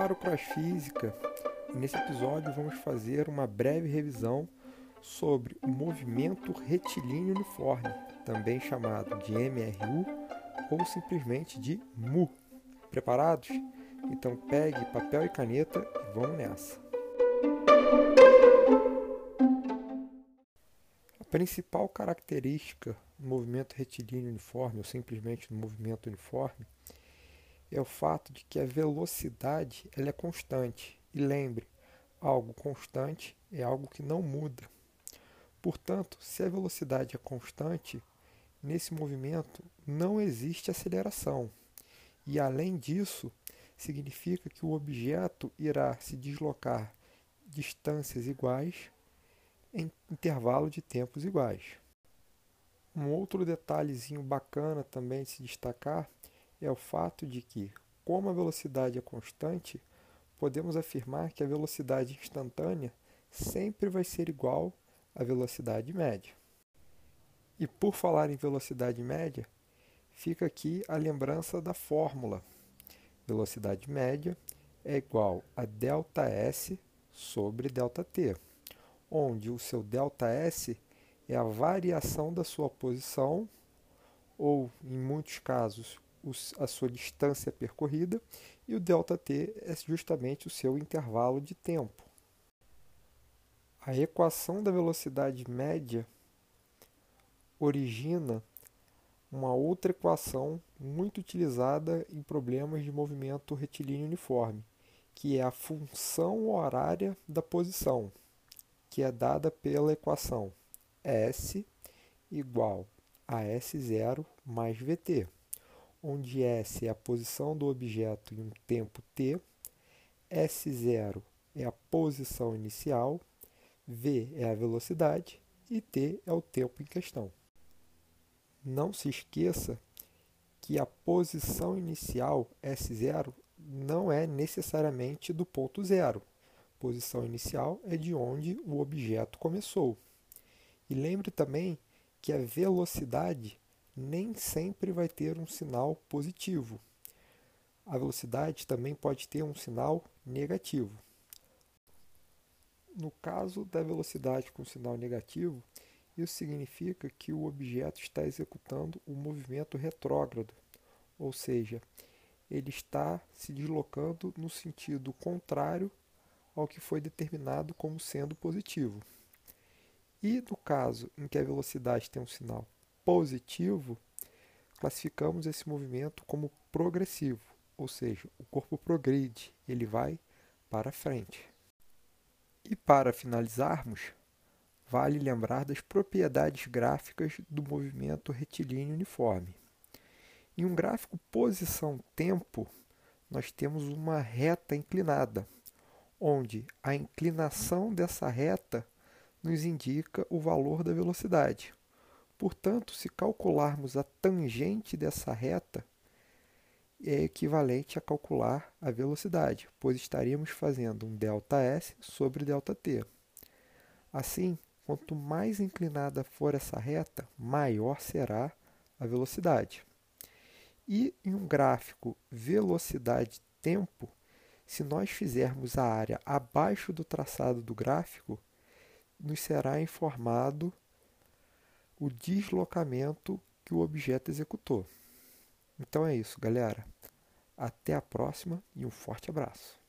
ar o Cross Física e nesse episódio vamos fazer uma breve revisão sobre o movimento retilíneo uniforme, também chamado de MRU ou simplesmente de MU. Preparados? Então pegue papel e caneta e vamos nessa. A principal característica do movimento retilíneo uniforme, ou simplesmente do movimento uniforme, é o fato de que a velocidade ela é constante. E lembre, algo constante é algo que não muda. Portanto, se a velocidade é constante, nesse movimento não existe aceleração. E além disso, significa que o objeto irá se deslocar distâncias iguais em intervalo de tempos iguais. Um outro detalhezinho bacana também de se destacar é o fato de que, como a velocidade é constante, podemos afirmar que a velocidade instantânea sempre vai ser igual à velocidade média. E por falar em velocidade média, fica aqui a lembrança da fórmula. Velocidade média é igual a ΔS sobre ΔT, onde o seu ΔS é a variação da sua posição, ou, em muitos casos, a sua distância percorrida e o ΔT é justamente o seu intervalo de tempo. A equação da velocidade média origina uma outra equação muito utilizada em problemas de movimento retilíneo uniforme, que é a função horária da posição, que é dada pela equação S igual a S0 mais VT onde S é a posição do objeto em um tempo t, S0 é a posição inicial, v é a velocidade e t é o tempo em questão. Não se esqueça que a posição inicial S0 não é necessariamente do ponto zero. Posição inicial é de onde o objeto começou. E lembre também que a velocidade nem sempre vai ter um sinal positivo. A velocidade também pode ter um sinal negativo. No caso da velocidade com sinal negativo, isso significa que o objeto está executando um movimento retrógrado, ou seja, ele está se deslocando no sentido contrário ao que foi determinado como sendo positivo. E no caso em que a velocidade tem um sinal positivo, classificamos esse movimento como progressivo, ou seja, o corpo progride, ele vai para frente. E para finalizarmos, vale lembrar das propriedades gráficas do movimento retilíneo uniforme. Em um gráfico posição-tempo, nós temos uma reta inclinada, onde a inclinação dessa reta nos indica o valor da velocidade. Portanto, se calcularmos a tangente dessa reta, é equivalente a calcular a velocidade, pois estaríamos fazendo um ΔS sobre ΔT. Assim, quanto mais inclinada for essa reta, maior será a velocidade. E em um gráfico velocidade-tempo, se nós fizermos a área abaixo do traçado do gráfico, nos será informado o deslocamento que o objeto executou. Então é isso, galera. Até a próxima e um forte abraço.